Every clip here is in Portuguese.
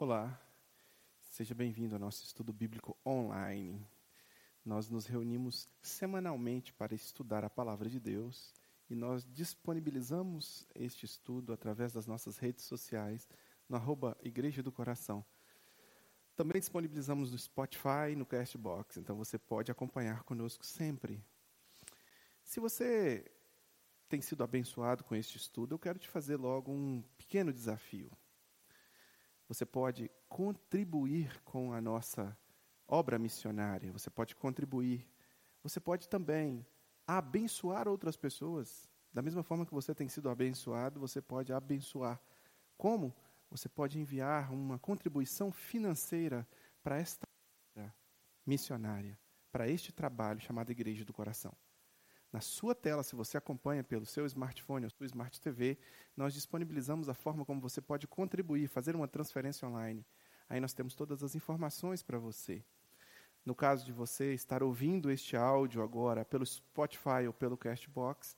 Olá, seja bem-vindo ao nosso estudo bíblico online. Nós nos reunimos semanalmente para estudar a palavra de Deus e nós disponibilizamos este estudo através das nossas redes sociais no arroba Igreja do Coração. Também disponibilizamos no Spotify e no Castbox, então você pode acompanhar conosco sempre. Se você tem sido abençoado com este estudo, eu quero te fazer logo um pequeno desafio. Você pode contribuir com a nossa obra missionária, você pode contribuir. Você pode também abençoar outras pessoas. Da mesma forma que você tem sido abençoado, você pode abençoar. Como? Você pode enviar uma contribuição financeira para esta missionária, para este trabalho chamado Igreja do Coração. Na sua tela, se você acompanha pelo seu smartphone ou sua Smart TV, nós disponibilizamos a forma como você pode contribuir, fazer uma transferência online. Aí nós temos todas as informações para você. No caso de você estar ouvindo este áudio agora pelo Spotify ou pelo Castbox,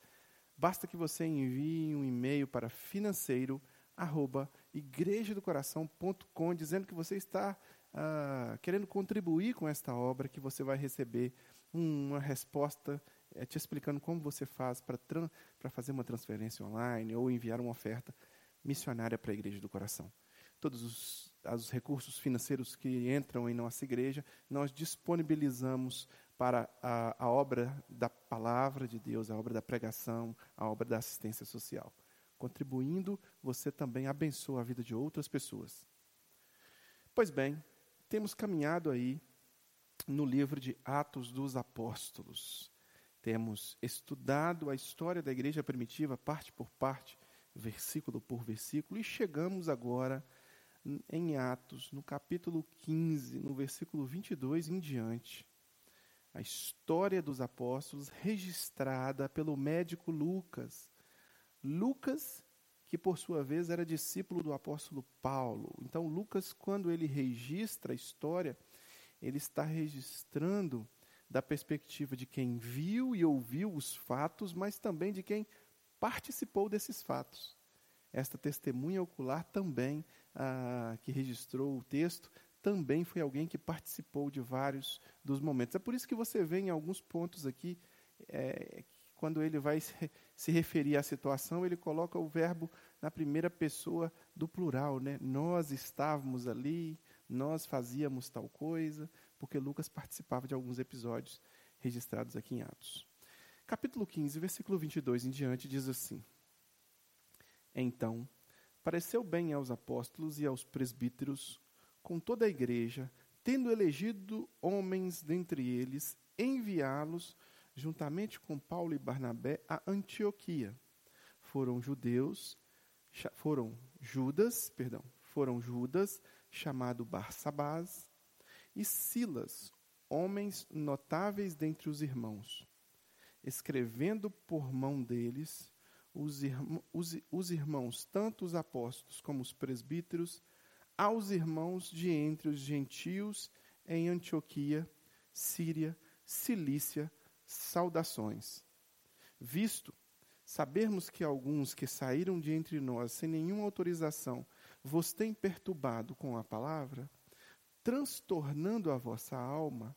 basta que você envie um e-mail para financeiro@igrejadocoração.com dizendo que você está uh, querendo contribuir com esta obra, que você vai receber uma resposta é, te explicando como você faz para fazer uma transferência online ou enviar uma oferta missionária para a Igreja do Coração. Todos os, os recursos financeiros que entram em nossa igreja, nós disponibilizamos para a, a obra da palavra de Deus, a obra da pregação, a obra da assistência social. Contribuindo, você também abençoa a vida de outras pessoas. Pois bem, temos caminhado aí no livro de Atos dos Apóstolos. Temos estudado a história da igreja primitiva, parte por parte, versículo por versículo, e chegamos agora em Atos, no capítulo 15, no versículo 22 em diante. A história dos apóstolos registrada pelo médico Lucas. Lucas, que por sua vez era discípulo do apóstolo Paulo. Então, Lucas, quando ele registra a história, ele está registrando da perspectiva de quem viu e ouviu os fatos, mas também de quem participou desses fatos. Esta testemunha ocular também, ah, que registrou o texto, também foi alguém que participou de vários dos momentos. É por isso que você vê em alguns pontos aqui, é, quando ele vai se, se referir à situação, ele coloca o verbo na primeira pessoa do plural. Né? Nós estávamos ali, nós fazíamos tal coisa, porque Lucas participava de alguns episódios registrados aqui em Atos. Capítulo 15, versículo 22 em diante, diz assim: Então, pareceu bem aos apóstolos e aos presbíteros, com toda a igreja, tendo elegido homens dentre eles, enviá-los, juntamente com Paulo e Barnabé, a Antioquia. Foram judeus, foram Judas, perdão, foram Judas, chamado Barsabás, e Silas, homens notáveis dentre os irmãos, escrevendo por mão deles, os, irmãos, os, os irmãos, tanto os apóstolos como os presbíteros, aos irmãos de entre os gentios em Antioquia, Síria, Cilícia, saudações. Visto sabermos que alguns que saíram de entre nós sem nenhuma autorização vos têm perturbado com a palavra, transtornando a vossa alma,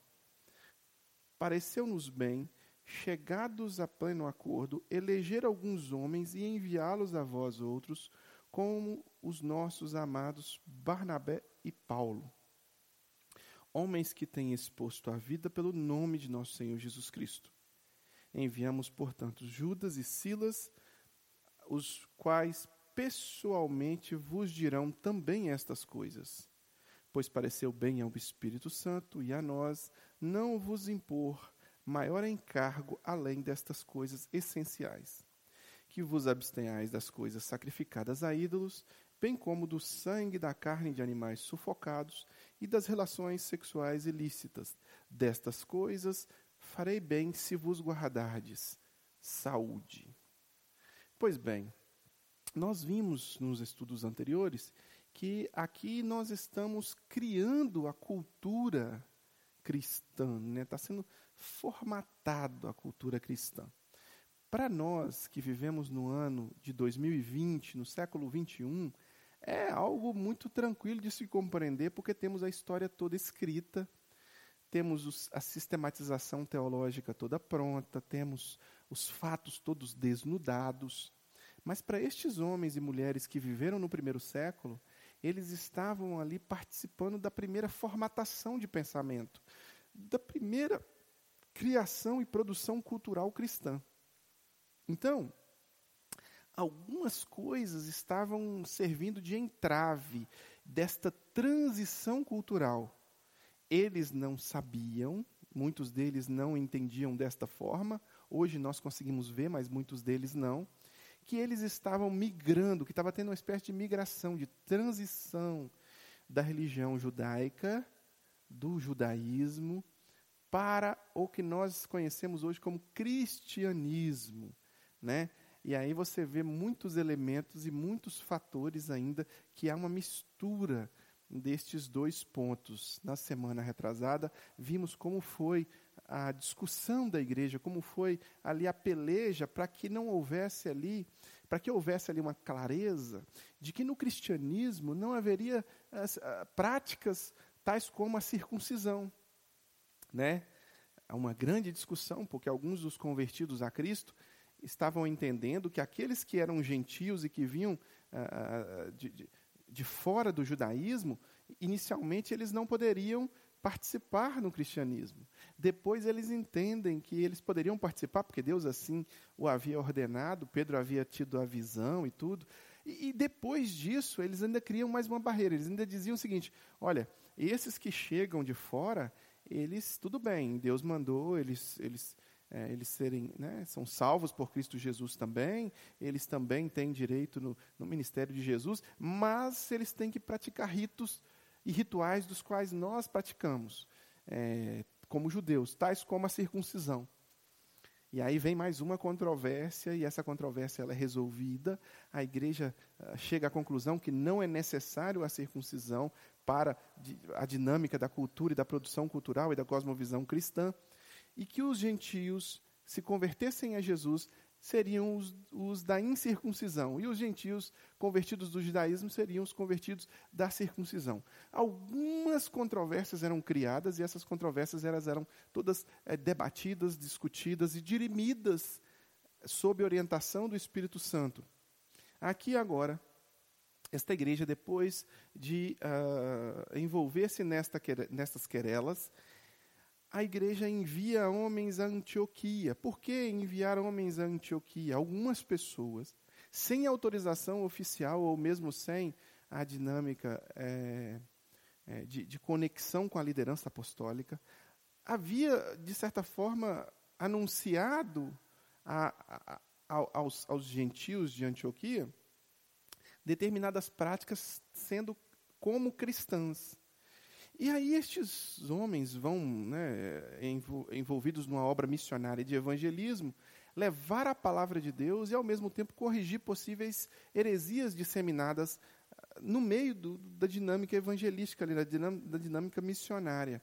pareceu-nos bem, chegados a pleno acordo, eleger alguns homens e enviá-los a vós outros, como os nossos amados Barnabé e Paulo. Homens que têm exposto a vida pelo nome de nosso Senhor Jesus Cristo. Enviamos, portanto, Judas e Silas, os quais pessoalmente vos dirão também estas coisas pois pareceu bem ao Espírito Santo e a nós não vos impor maior encargo além destas coisas essenciais: que vos abstenhais das coisas sacrificadas a ídolos, bem como do sangue da carne de animais sufocados e das relações sexuais ilícitas. Destas coisas farei bem se vos guardardes. Saúde. Pois bem, nós vimos nos estudos anteriores que aqui nós estamos criando a cultura cristã, está né? Tá sendo formatado a cultura cristã. Para nós que vivemos no ano de 2020, no século 21, é algo muito tranquilo de se compreender, porque temos a história toda escrita, temos os, a sistematização teológica toda pronta, temos os fatos todos desnudados. Mas para estes homens e mulheres que viveram no primeiro século, eles estavam ali participando da primeira formatação de pensamento, da primeira criação e produção cultural cristã. Então, algumas coisas estavam servindo de entrave desta transição cultural. Eles não sabiam, muitos deles não entendiam desta forma, hoje nós conseguimos ver, mas muitos deles não, que eles estavam migrando, que estava tendo uma espécie de migração, de transição da religião judaica, do judaísmo, para o que nós conhecemos hoje como cristianismo, né? E aí você vê muitos elementos e muitos fatores ainda que há uma mistura destes dois pontos. Na semana retrasada, vimos como foi a discussão da igreja, como foi ali a peleja para que não houvesse ali, para que houvesse ali uma clareza de que no cristianismo não haveria as, a, práticas tais como a circuncisão né? Há uma grande discussão, porque alguns dos convertidos a Cristo estavam entendendo que aqueles que eram gentios e que vinham ah, ah, de, de fora do judaísmo, inicialmente eles não poderiam participar no cristianismo. Depois eles entendem que eles poderiam participar, porque Deus assim o havia ordenado, Pedro havia tido a visão e tudo. E, e, depois disso, eles ainda criam mais uma barreira. Eles ainda diziam o seguinte: olha, esses que chegam de fora, eles, tudo bem, Deus mandou eles, eles, é, eles serem, né, são salvos por Cristo Jesus também, eles também têm direito no, no ministério de Jesus, mas eles têm que praticar ritos e rituais dos quais nós praticamos, é, como judeus, tais como a circuncisão. E aí vem mais uma controvérsia, e essa controvérsia ela é resolvida. A igreja uh, chega à conclusão que não é necessário a circuncisão para a dinâmica da cultura e da produção cultural e da cosmovisão cristã, e que os gentios se convertessem a Jesus seriam os, os, da incircuncisão, e os gentios convertidos do judaísmo seriam os convertidos da circuncisão. Algumas controvérsias eram criadas, e essas controvérsias eram todas é, debatidas, discutidas e dirimidas sob orientação do Espírito Santo. Aqui agora, esta igreja, depois de uh, envolver-se nesta, nestas querelas, a igreja envia homens a Antioquia. Por que enviar homens a Antioquia? Algumas pessoas, sem autorização oficial ou mesmo sem a dinâmica é, é, de, de conexão com a liderança apostólica, havia, de certa forma, anunciado a, a, a, aos, aos gentios de Antioquia determinadas práticas sendo como cristãs. E aí estes homens vão, né, envolvidos numa obra missionária de evangelismo, levar a palavra de Deus e, ao mesmo tempo, corrigir possíveis heresias disseminadas ah, no meio do, da dinâmica evangelística, da, dinâmica, da dinâmica missionária.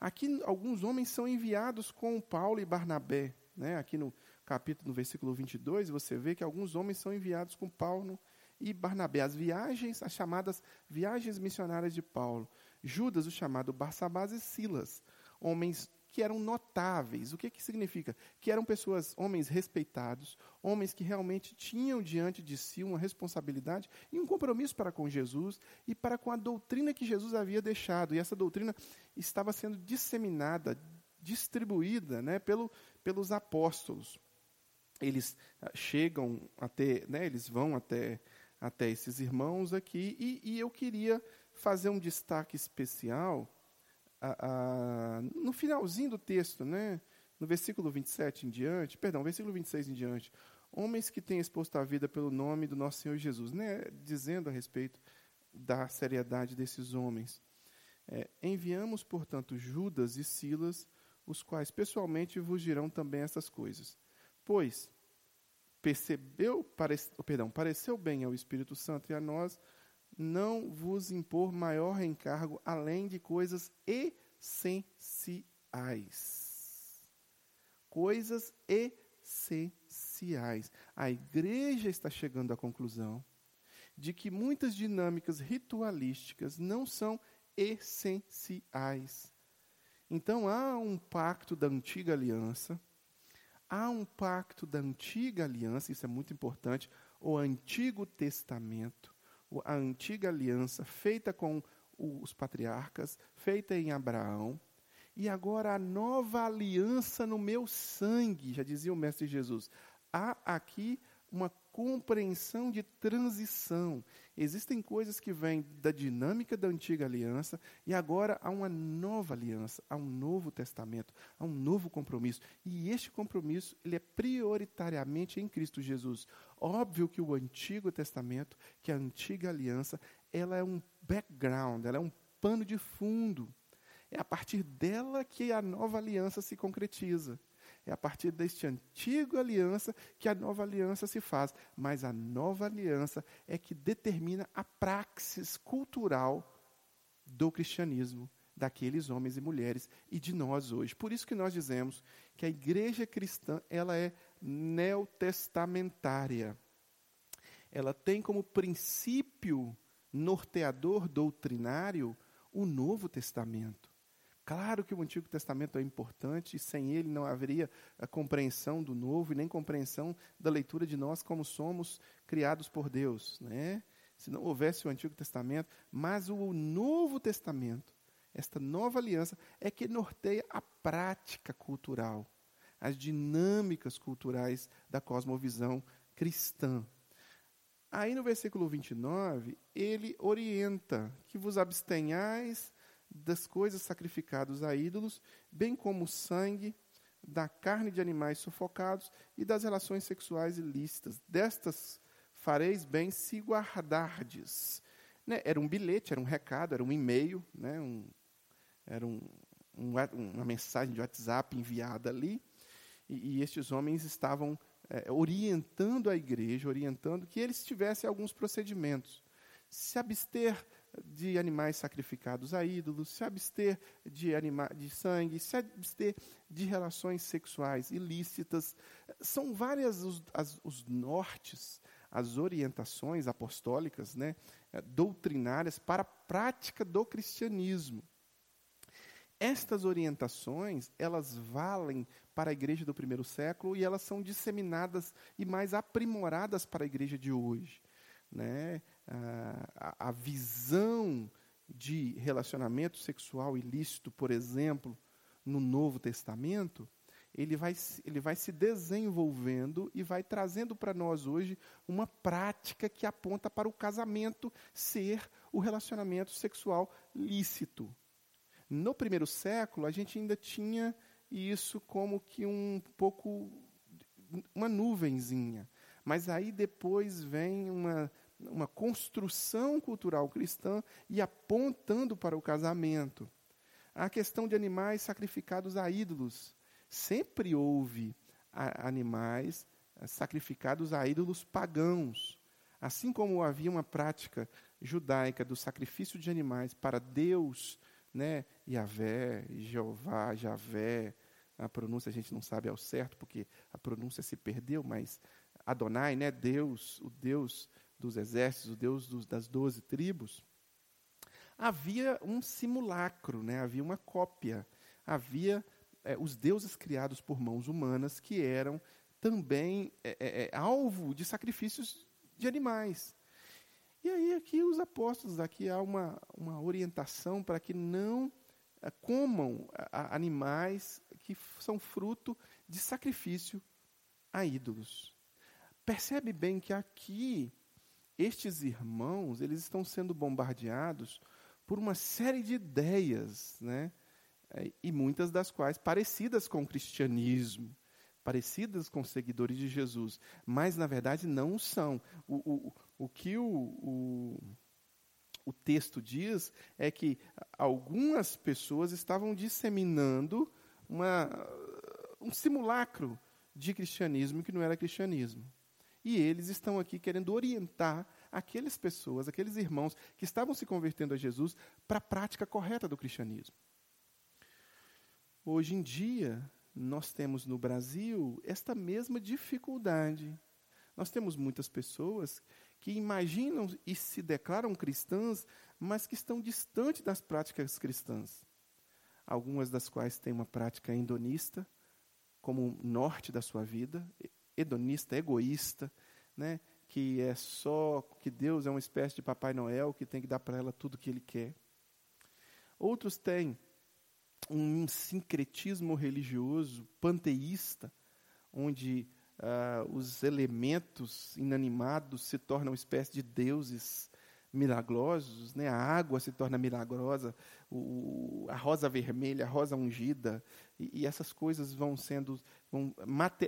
Aqui, alguns homens são enviados com Paulo e Barnabé. Né? Aqui no capítulo, no versículo 22, você vê que alguns homens são enviados com Paulo e Barnabé, as viagens, as chamadas viagens missionárias de Paulo. Judas, o chamado Barsabás e Silas, homens que eram notáveis. O que, que significa? Que eram pessoas, homens respeitados, homens que realmente tinham diante de si uma responsabilidade e um compromisso para com Jesus e para com a doutrina que Jesus havia deixado. E essa doutrina estava sendo disseminada, distribuída né, pelo, pelos apóstolos. Eles ah, chegam até, né, eles vão até até esses irmãos aqui, e, e eu queria fazer um destaque especial a, a, no finalzinho do texto, né? no versículo 27 em diante, perdão, versículo 26 em diante, homens que têm exposto a vida pelo nome do nosso Senhor Jesus, né? dizendo a respeito da seriedade desses homens. É, enviamos, portanto, Judas e Silas, os quais pessoalmente vos dirão também essas coisas. Pois, percebeu, parece, oh, perdão, pareceu bem ao Espírito Santo e a nós não vos impor maior encargo além de coisas essenciais. Coisas essenciais. A igreja está chegando à conclusão de que muitas dinâmicas ritualísticas não são essenciais. Então há um pacto da antiga aliança, há um pacto da antiga aliança, isso é muito importante, o Antigo Testamento, a antiga aliança feita com os patriarcas, feita em Abraão, e agora a nova aliança no meu sangue, já dizia o Mestre Jesus. Há aqui uma compreensão de transição. Existem coisas que vêm da dinâmica da antiga aliança e agora há uma nova aliança, há um novo testamento, há um novo compromisso. E este compromisso, ele é prioritariamente em Cristo Jesus. Óbvio que o Antigo Testamento, que a antiga aliança, ela é um background, ela é um pano de fundo. É a partir dela que a nova aliança se concretiza. É a partir deste antigo aliança que a nova aliança se faz. Mas a nova aliança é que determina a praxis cultural do cristianismo, daqueles homens e mulheres e de nós hoje. Por isso que nós dizemos que a igreja cristã, ela é neotestamentária. Ela tem como princípio norteador doutrinário o Novo Testamento. Claro que o Antigo Testamento é importante e sem ele não haveria a compreensão do Novo e nem compreensão da leitura de nós como somos criados por Deus, né? Se não houvesse o Antigo Testamento, mas o Novo Testamento, esta nova aliança é que norteia a prática cultural, as dinâmicas culturais da cosmovisão cristã. Aí no versículo 29, ele orienta que vos abstenhais das coisas sacrificadas a ídolos, bem como o sangue, da carne de animais sufocados e das relações sexuais ilícitas. Destas fareis bem se guardardes. Né? Era um bilhete, era um recado, era um e-mail, né? um, era um, um, uma mensagem de WhatsApp enviada ali. E, e estes homens estavam é, orientando a igreja, orientando que eles tivessem alguns procedimentos. Se abster de animais sacrificados a ídolos, se abster de, anima de sangue, se abster de relações sexuais ilícitas. São várias os, as, os nortes, as orientações apostólicas, né, eh, doutrinárias para a prática do cristianismo. Estas orientações, elas valem para a igreja do primeiro século e elas são disseminadas e mais aprimoradas para a igreja de hoje. Né? A, a visão de relacionamento sexual ilícito, por exemplo, no Novo Testamento, ele vai, ele vai se desenvolvendo e vai trazendo para nós hoje uma prática que aponta para o casamento ser o relacionamento sexual lícito. No primeiro século, a gente ainda tinha isso como que um pouco uma nuvenzinha. Mas aí depois vem uma uma construção cultural cristã e apontando para o casamento. A questão de animais sacrificados a ídolos. Sempre houve animais eh, sacrificados a ídolos pagãos. Assim como havia uma prática judaica do sacrifício de animais para Deus, né, Yahvé, Jeová, Javé, a pronúncia a gente não sabe ao certo porque a pronúncia se perdeu, mas Adonai, né, Deus, o Deus dos exércitos, o Deus dos, das doze tribos, havia um simulacro, né? havia uma cópia, havia é, os deuses criados por mãos humanas que eram também é, é, é, alvo de sacrifícios de animais. E aí aqui os apóstolos, aqui há uma, uma orientação para que não é, comam a, animais que são fruto de sacrifício a ídolos. Percebe bem que aqui estes irmãos, eles estão sendo bombardeados por uma série de ideias, né? É, e muitas das quais parecidas com o cristianismo, parecidas com seguidores de Jesus, mas na verdade não são. O, o, o que o, o, o texto diz é que algumas pessoas estavam disseminando uma, um simulacro de cristianismo que não era cristianismo. E eles estão aqui querendo orientar aquelas pessoas, aqueles irmãos que estavam se convertendo a Jesus para a prática correta do cristianismo. Hoje em dia, nós temos no Brasil esta mesma dificuldade. Nós temos muitas pessoas que imaginam e se declaram cristãs, mas que estão distantes das práticas cristãs. Algumas das quais têm uma prática hedonista, como norte da sua vida, hedonista, egoísta, né? que é só que Deus é uma espécie de Papai Noel que tem que dar para ela tudo o que ele quer. Outros têm um sincretismo religioso panteísta, onde uh, os elementos inanimados se tornam uma espécie de deuses milagrosos, né? a água se torna milagrosa, o, a rosa vermelha, a rosa ungida, e, e essas coisas vão sendo, vão,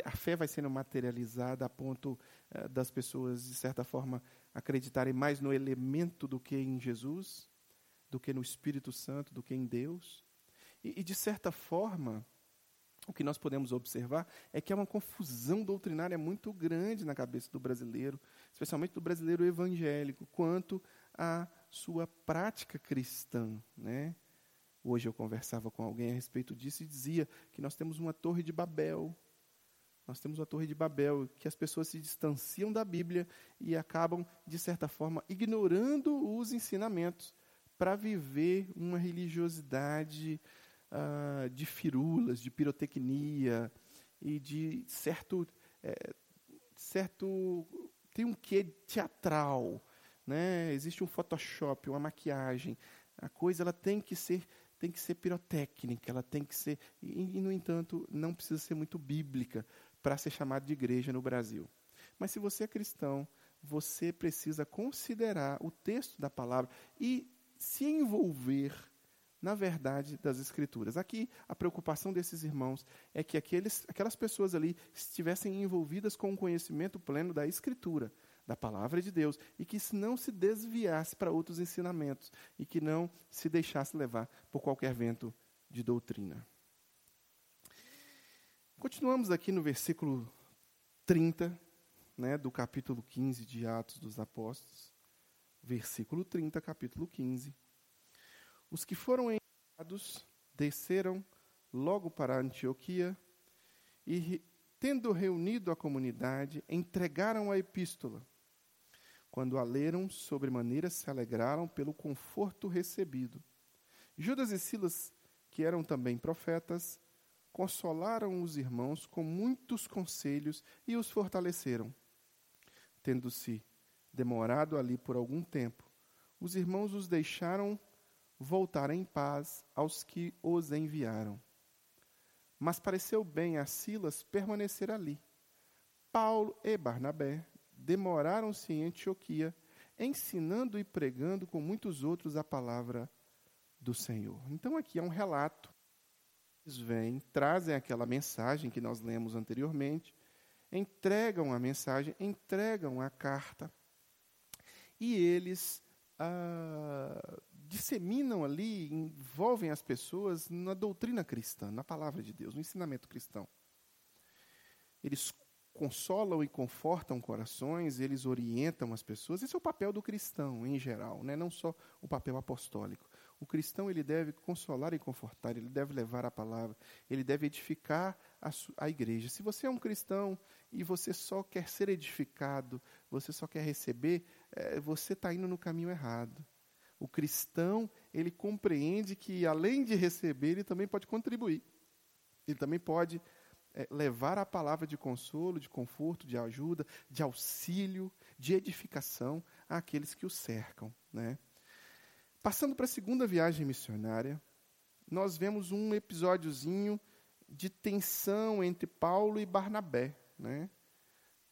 a fé vai sendo materializada a ponto uh, das pessoas, de certa forma, acreditarem mais no elemento do que em Jesus, do que no Espírito Santo, do que em Deus. E, e de certa forma, o que nós podemos observar é que há uma confusão doutrinária muito grande na cabeça do brasileiro, especialmente do brasileiro evangélico, quanto à sua prática cristã. Né? Hoje eu conversava com alguém a respeito disso e dizia que nós temos uma torre de Babel. Nós temos uma torre de Babel, que as pessoas se distanciam da Bíblia e acabam, de certa forma, ignorando os ensinamentos para viver uma religiosidade uh, de firulas, de pirotecnia e de certo, é, certo tem um quê teatral, né? Existe um Photoshop, uma maquiagem. A coisa ela tem que ser tem que ser pirotécnica, ela tem que ser e, e no entanto não precisa ser muito bíblica para ser chamada de igreja no Brasil. Mas se você é cristão, você precisa considerar o texto da palavra e se envolver na verdade das Escrituras. Aqui, a preocupação desses irmãos é que aqueles, aquelas pessoas ali estivessem envolvidas com o conhecimento pleno da Escritura, da palavra de Deus, e que não se desviasse para outros ensinamentos, e que não se deixasse levar por qualquer vento de doutrina. Continuamos aqui no versículo 30, né, do capítulo 15 de Atos dos Apóstolos. Versículo 30, capítulo 15. Os que foram enviados desceram logo para Antioquia e, tendo reunido a comunidade, entregaram a epístola. Quando a leram, sobremaneira se alegraram pelo conforto recebido. Judas e Silas, que eram também profetas, consolaram os irmãos com muitos conselhos e os fortaleceram. Tendo-se demorado ali por algum tempo, os irmãos os deixaram voltar em paz aos que os enviaram. Mas pareceu bem a Silas permanecer ali. Paulo e Barnabé demoraram-se em Antioquia, ensinando e pregando com muitos outros a palavra do Senhor. Então aqui é um relato. Eles vêm, trazem aquela mensagem que nós lemos anteriormente, entregam a mensagem, entregam a carta, e eles ah, disseminam ali, envolvem as pessoas na doutrina cristã, na palavra de Deus, no ensinamento cristão. Eles consolam e confortam corações, eles orientam as pessoas. Esse é o papel do cristão em geral, né? não só o papel apostólico. O cristão ele deve consolar e confortar, ele deve levar a palavra, ele deve edificar a, a igreja. Se você é um cristão e você só quer ser edificado, você só quer receber, é, você está indo no caminho errado. O cristão, ele compreende que, além de receber, ele também pode contribuir. Ele também pode é, levar a palavra de consolo, de conforto, de ajuda, de auxílio, de edificação àqueles que o cercam. Né? Passando para a segunda viagem missionária, nós vemos um episódiozinho de tensão entre Paulo e Barnabé. Né?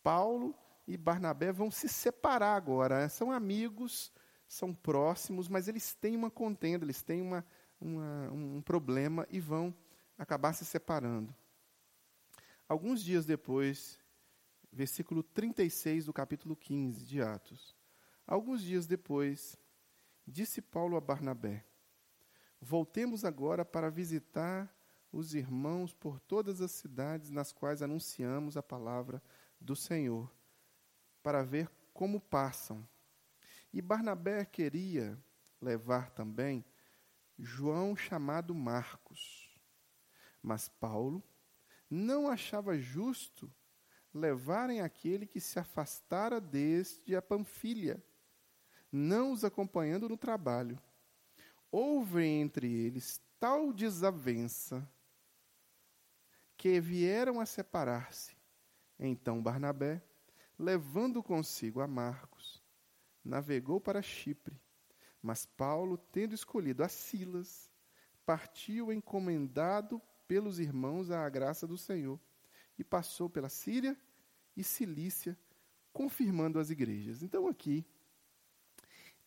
Paulo e Barnabé vão se separar agora. São amigos, são próximos, mas eles têm uma contenda, eles têm uma, uma, um problema e vão acabar se separando. Alguns dias depois, versículo 36 do capítulo 15 de Atos. Alguns dias depois, disse Paulo a Barnabé: Voltemos agora para visitar os irmãos por todas as cidades nas quais anunciamos a palavra do Senhor, para ver como passam e Barnabé queria levar também João chamado Marcos. Mas Paulo não achava justo levarem aquele que se afastara desde a Panfilha, não os acompanhando no trabalho. Houve entre eles tal desavença que vieram a separar-se. Então Barnabé, levando consigo a Marcos, navegou para Chipre. Mas Paulo, tendo escolhido a Silas, partiu encomendado pelos irmãos à graça do Senhor e passou pela Síria e Cilícia, confirmando as igrejas. Então aqui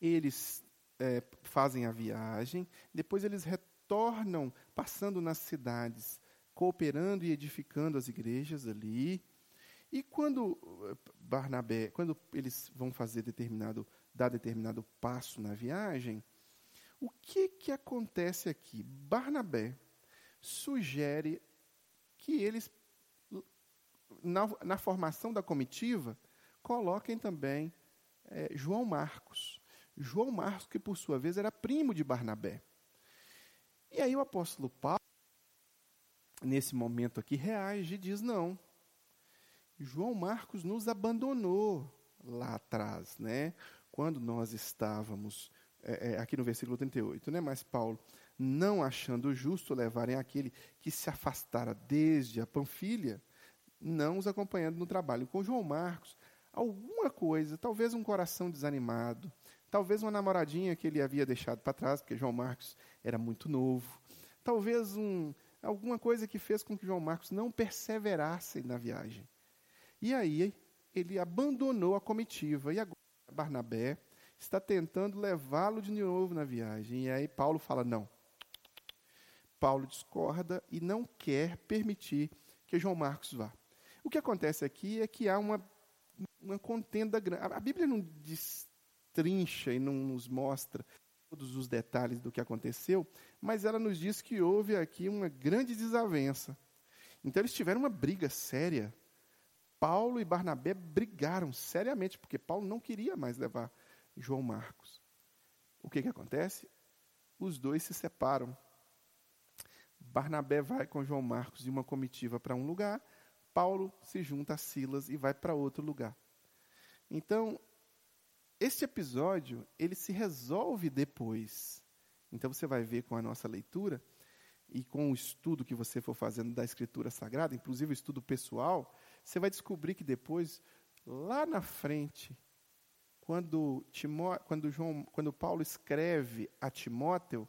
eles é, fazem a viagem, depois eles retornam, passando nas cidades, cooperando e edificando as igrejas ali. E quando eh, Barnabé, quando eles vão fazer determinado, dar determinado passo na viagem, o que que acontece aqui? Barnabé sugere que eles na, na formação da comitiva coloquem também é, João Marcos. João Marcos, que por sua vez era primo de Barnabé. E aí o apóstolo Paulo, nesse momento aqui, reage e diz: não, João Marcos nos abandonou lá atrás, né? Quando nós estávamos, é, é, aqui no versículo 38, né? Mas Paulo, não achando justo levarem aquele que se afastara desde a Panfilha, não os acompanhando no trabalho. Com João Marcos, alguma coisa, talvez um coração desanimado, talvez uma namoradinha que ele havia deixado para trás, porque João Marcos era muito novo, talvez um, alguma coisa que fez com que João Marcos não perseverasse na viagem. E aí ele abandonou a comitiva. E agora Barnabé está tentando levá-lo de novo na viagem. E aí Paulo fala: não. Paulo discorda e não quer permitir que João Marcos vá. O que acontece aqui é que há uma, uma contenda grande. A Bíblia não destrincha e não nos mostra todos os detalhes do que aconteceu, mas ela nos diz que houve aqui uma grande desavença. Então eles tiveram uma briga séria Paulo e Barnabé brigaram seriamente, porque Paulo não queria mais levar João Marcos. O que, que acontece? Os dois se separam. Barnabé vai com João Marcos de uma comitiva para um lugar, Paulo se junta a Silas e vai para outro lugar. Então, este episódio, ele se resolve depois. Então você vai ver com a nossa leitura e com o estudo que você for fazendo da Escritura Sagrada, inclusive o estudo pessoal, você vai descobrir que depois, lá na frente, quando, Timó, quando, João, quando Paulo escreve a Timóteo,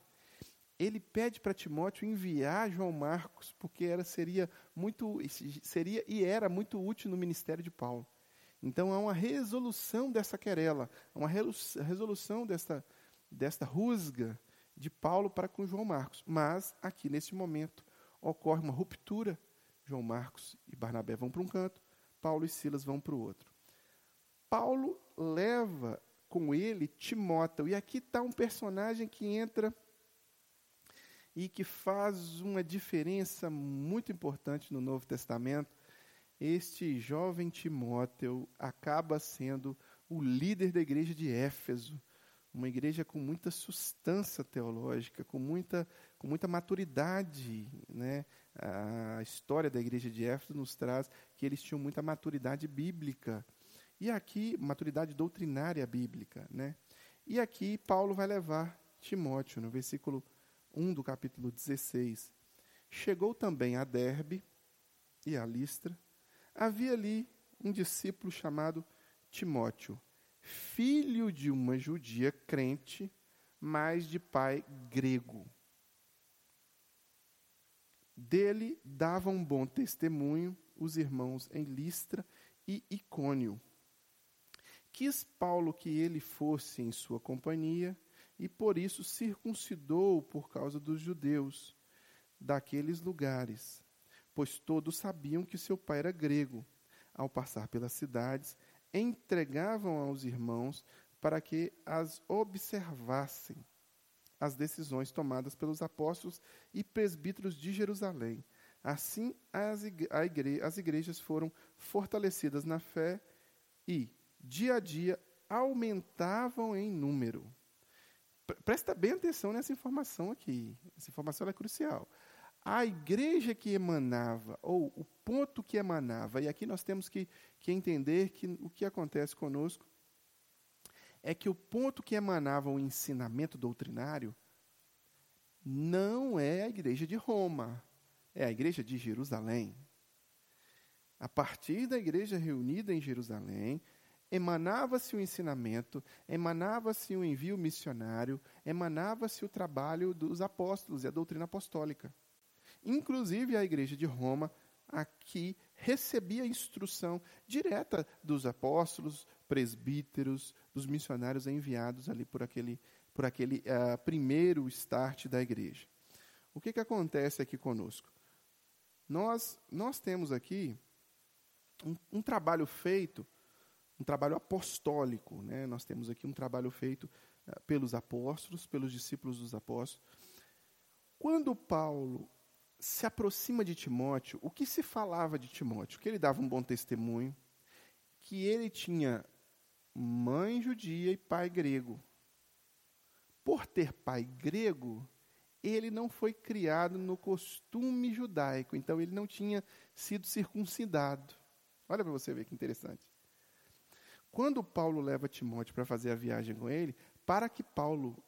ele pede para Timóteo enviar João Marcos, porque era, seria muito seria e era muito útil no ministério de Paulo. Então há uma resolução dessa querela, uma resolução desta, desta rusga de Paulo para com João Marcos. Mas aqui nesse momento ocorre uma ruptura João Marcos e Barnabé vão para um canto, Paulo e Silas vão para o outro. Paulo leva com ele Timóteo, e aqui está um personagem que entra e que faz uma diferença muito importante no Novo Testamento. Este jovem Timóteo acaba sendo o líder da igreja de Éfeso, uma igreja com muita substância teológica, com muita, com muita maturidade. Né? A história da igreja de Éfeso nos traz que eles tinham muita maturidade bíblica. E aqui, maturidade doutrinária bíblica. Né? E aqui, Paulo vai levar Timóteo, no versículo 1 do capítulo 16. Chegou também a Derbe e a Listra. Havia ali um discípulo chamado Timóteo filho de uma judia crente, mas de pai grego. Dele davam um bom testemunho os irmãos em Listra e Icônio. Quis Paulo que ele fosse em sua companhia e por isso circuncidou por causa dos judeus daqueles lugares, pois todos sabiam que seu pai era grego. Ao passar pelas cidades, entregavam aos irmãos para que as observassem as decisões tomadas pelos apóstolos e presbíteros de Jerusalém. Assim, as, igre as igrejas foram fortalecidas na fé e, dia a dia, aumentavam em número. Presta bem atenção nessa informação aqui. Essa informação é crucial. a igreja que emanava, ou o ponto que emanava, e aqui nós temos que, que entender que o que acontece conosco é que o ponto que emanava o ensinamento doutrinário não é a igreja de Roma, é a igreja de Jerusalém. A partir da igreja reunida em Jerusalém, emanava-se o ensinamento, emanava-se o envio missionário, emanava-se o trabalho dos apóstolos e a doutrina apostólica. Inclusive a igreja de Roma aqui recebia instrução direta dos apóstolos, presbíteros, dos missionários enviados ali por aquele, por aquele uh, primeiro start da igreja. O que, que acontece aqui conosco? Nós, nós temos aqui um, um trabalho feito, um trabalho apostólico. Né? Nós temos aqui um trabalho feito uh, pelos apóstolos, pelos discípulos dos apóstolos. Quando Paulo se aproxima de Timóteo, o que se falava de Timóteo? Que ele dava um bom testemunho, que ele tinha mãe judia e pai grego. Por ter pai grego, ele não foi criado no costume judaico, então ele não tinha sido circuncidado. Olha para você ver que interessante. Quando Paulo leva Timóteo para fazer a viagem com ele, para que Paulo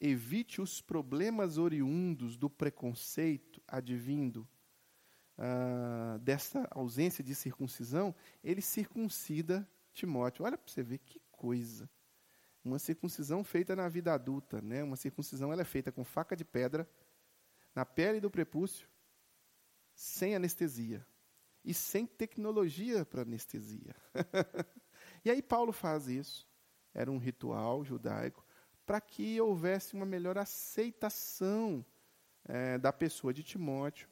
evite os problemas oriundos do preconceito advindo uh, dessa ausência de circuncisão, ele circuncida Timóteo. Olha para você ver que coisa. Uma circuncisão feita na vida adulta, né? Uma circuncisão ela é feita com faca de pedra na pele do prepúcio, sem anestesia e sem tecnologia para anestesia. e aí Paulo faz isso. Era um ritual judaico para que houvesse uma melhor aceitação é, da pessoa de Timóteo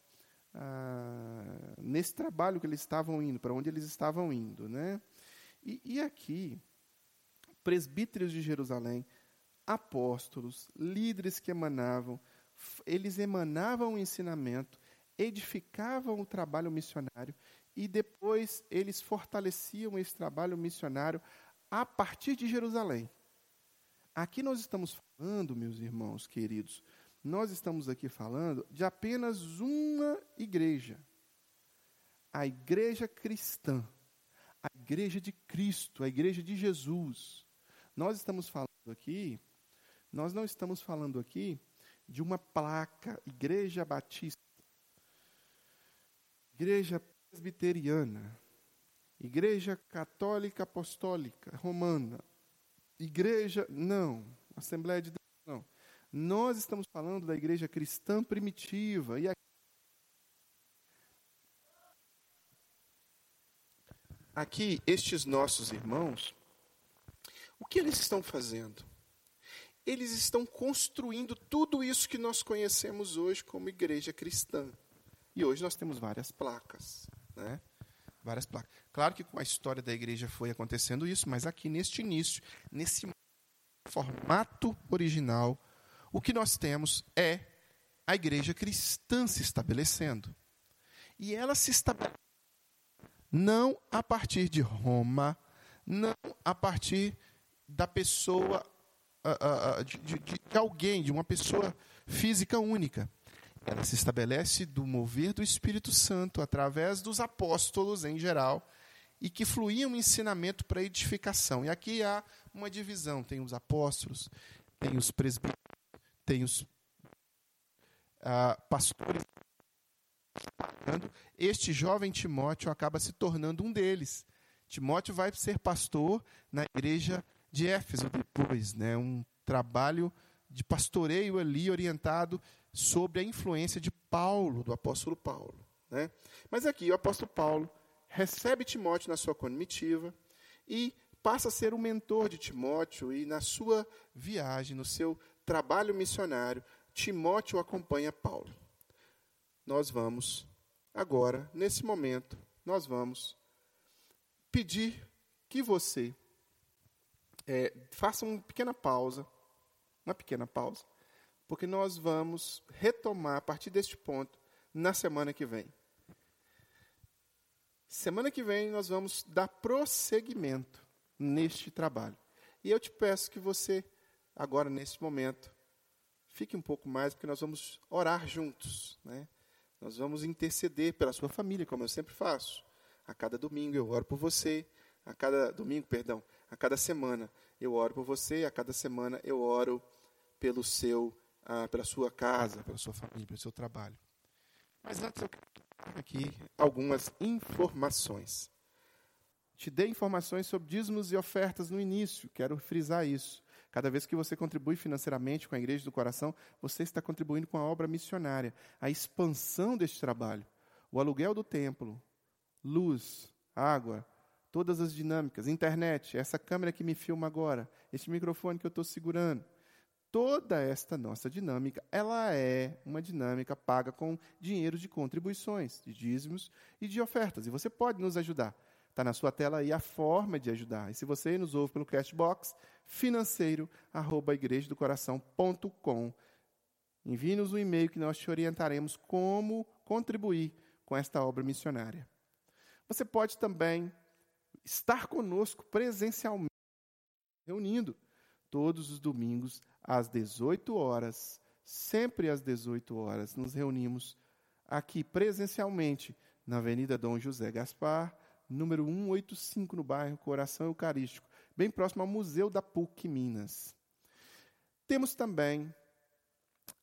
ah, nesse trabalho que eles estavam indo, para onde eles estavam indo, né? E, e aqui, presbíteros de Jerusalém, apóstolos, líderes que emanavam, eles emanavam o ensinamento, edificavam o trabalho missionário e depois eles fortaleciam esse trabalho missionário a partir de Jerusalém. Aqui nós estamos falando, meus irmãos queridos, nós estamos aqui falando de apenas uma igreja. A igreja cristã a igreja de Cristo, a igreja de Jesus. Nós estamos falando aqui, nós não estamos falando aqui de uma placa, Igreja Batista, Igreja Presbiteriana, Igreja Católica Apostólica Romana, Igreja, não, Assembleia de Deus, não. Nós estamos falando da igreja cristã primitiva, e aqui, estes nossos irmãos, o que eles estão fazendo? Eles estão construindo tudo isso que nós conhecemos hoje como igreja cristã. E hoje nós temos várias placas, né? Várias placas. Claro que com a história da igreja foi acontecendo isso, mas aqui neste início, nesse formato original, o que nós temos é a igreja cristã se estabelecendo. E ela se estabelece não a partir de Roma, não a partir da pessoa, de, de, de alguém, de uma pessoa física única. Ela se estabelece do mover do Espírito Santo através dos apóstolos em geral e que fluía um ensinamento para edificação. E aqui há uma divisão: tem os apóstolos, tem os presbíteros, tem os uh, pastores este jovem Timóteo acaba se tornando um deles. Timóteo vai ser pastor na igreja de Éfeso depois, né? um trabalho de pastoreio ali orientado sobre a influência de Paulo, do apóstolo Paulo. Né? Mas aqui o apóstolo Paulo recebe Timóteo na sua comitiva e passa a ser o mentor de Timóteo e na sua viagem, no seu trabalho missionário, Timóteo acompanha Paulo nós vamos, agora, nesse momento, nós vamos pedir que você é, faça uma pequena pausa, uma pequena pausa, porque nós vamos retomar a partir deste ponto na semana que vem. Semana que vem nós vamos dar prosseguimento neste trabalho. E eu te peço que você, agora nesse momento, fique um pouco mais, porque nós vamos orar juntos. Né? Nós vamos interceder pela sua família, como eu sempre faço. A cada domingo eu oro por você, a cada domingo, perdão, a cada semana eu oro por você, a cada semana eu oro pelo seu, ah, pela sua casa, pela sua família, pelo seu trabalho. Mas antes eu quero aqui algumas informações. Te dei informações sobre dízimos e ofertas no início, quero frisar isso. Cada vez que você contribui financeiramente com a Igreja do Coração, você está contribuindo com a obra missionária, a expansão deste trabalho, o aluguel do templo, luz, água, todas as dinâmicas, internet, essa câmera que me filma agora, este microfone que eu estou segurando. Toda esta nossa dinâmica, ela é uma dinâmica paga com dinheiro de contribuições, de dízimos e de ofertas. E você pode nos ajudar. Está na sua tela aí a forma de ajudar. E se você nos ouve pelo Cashbox, financeiro, arroba igrejadocoração.com. Envie-nos um e-mail que nós te orientaremos como contribuir com esta obra missionária. Você pode também estar conosco presencialmente, reunindo todos os domingos às 18 horas, sempre às 18 horas, nos reunimos aqui presencialmente na Avenida Dom José Gaspar, número 185, no bairro Coração Eucarístico, bem próximo ao Museu da PUC Minas. Temos também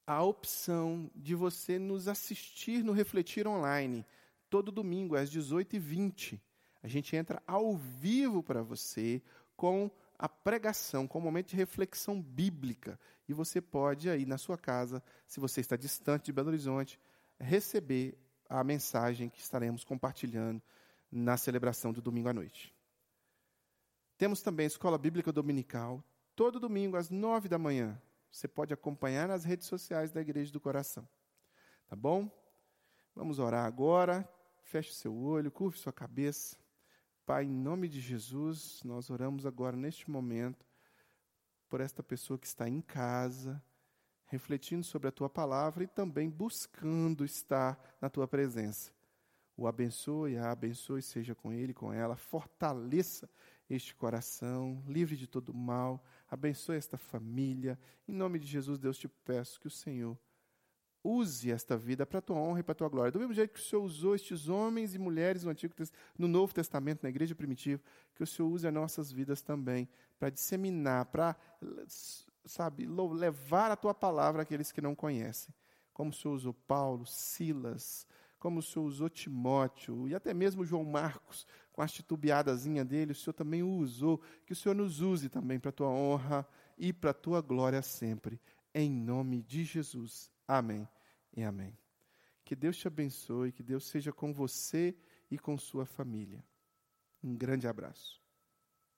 a opção de você nos assistir no Refletir Online, todo domingo, às 18h20. A gente entra ao vivo para você com a pregação, com um momento de reflexão bíblica. E você pode, aí na sua casa, se você está distante de Belo Horizonte, receber a mensagem que estaremos compartilhando na celebração do domingo à noite. Temos também a Escola Bíblica Dominical, todo domingo às nove da manhã. Você pode acompanhar nas redes sociais da Igreja do Coração. Tá bom? Vamos orar agora. Feche seu olho, curve sua cabeça. Pai, em nome de Jesus, nós oramos agora neste momento por esta pessoa que está em casa, refletindo sobre a tua palavra e também buscando estar na tua presença o abençoe, a abençoe, seja com ele, com ela, fortaleça este coração, livre de todo mal, abençoe esta família. Em nome de Jesus, Deus, te peço que o Senhor use esta vida para a tua honra e para a tua glória. Do mesmo jeito que o Senhor usou estes homens e mulheres no, Antigo, no Novo Testamento, na igreja primitiva, que o Senhor use as nossas vidas também para disseminar, para, sabe, levar a tua palavra àqueles que não conhecem. Como o Senhor usou Paulo, Silas, como o Senhor usou Timóteo e até mesmo João Marcos, com a titubeadazinha dele, o Senhor também o usou, que o Senhor nos use também para a tua honra e para a tua glória sempre. Em nome de Jesus. Amém e amém. Que Deus te abençoe, que Deus seja com você e com sua família. Um grande abraço.